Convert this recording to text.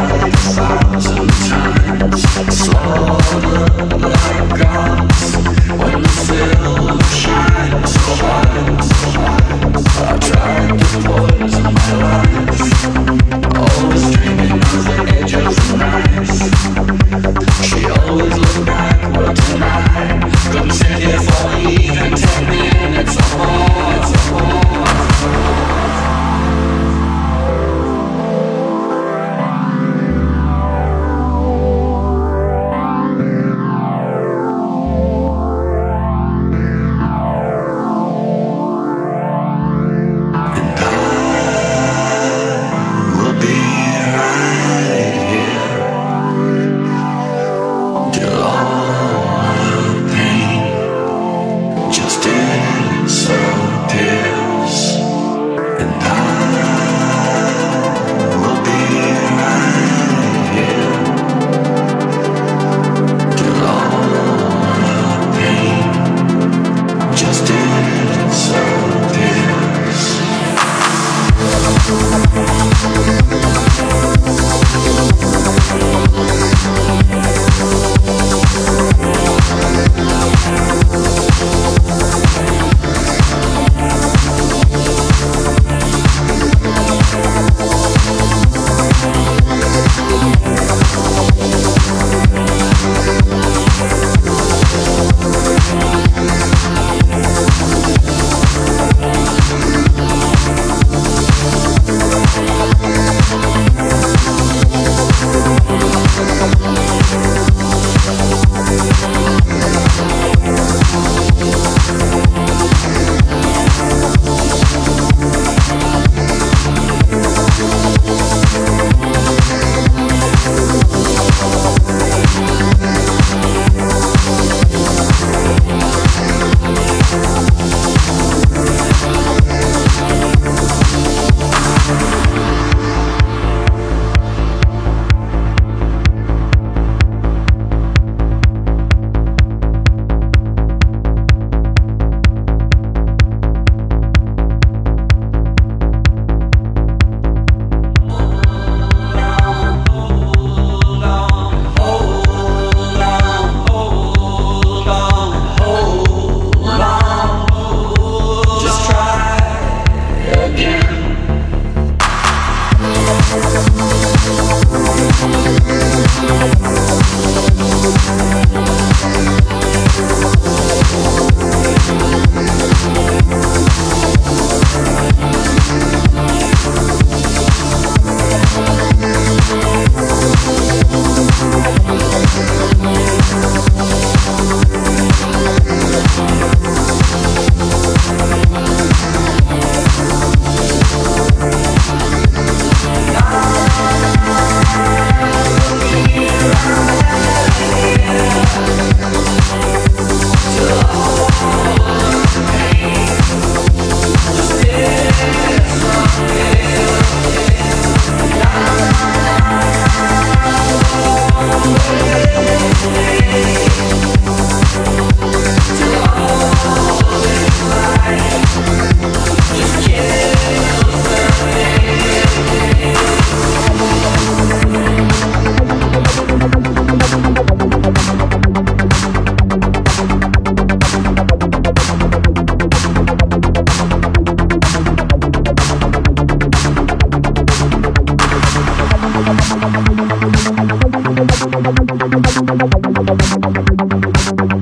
Silence. Thank you.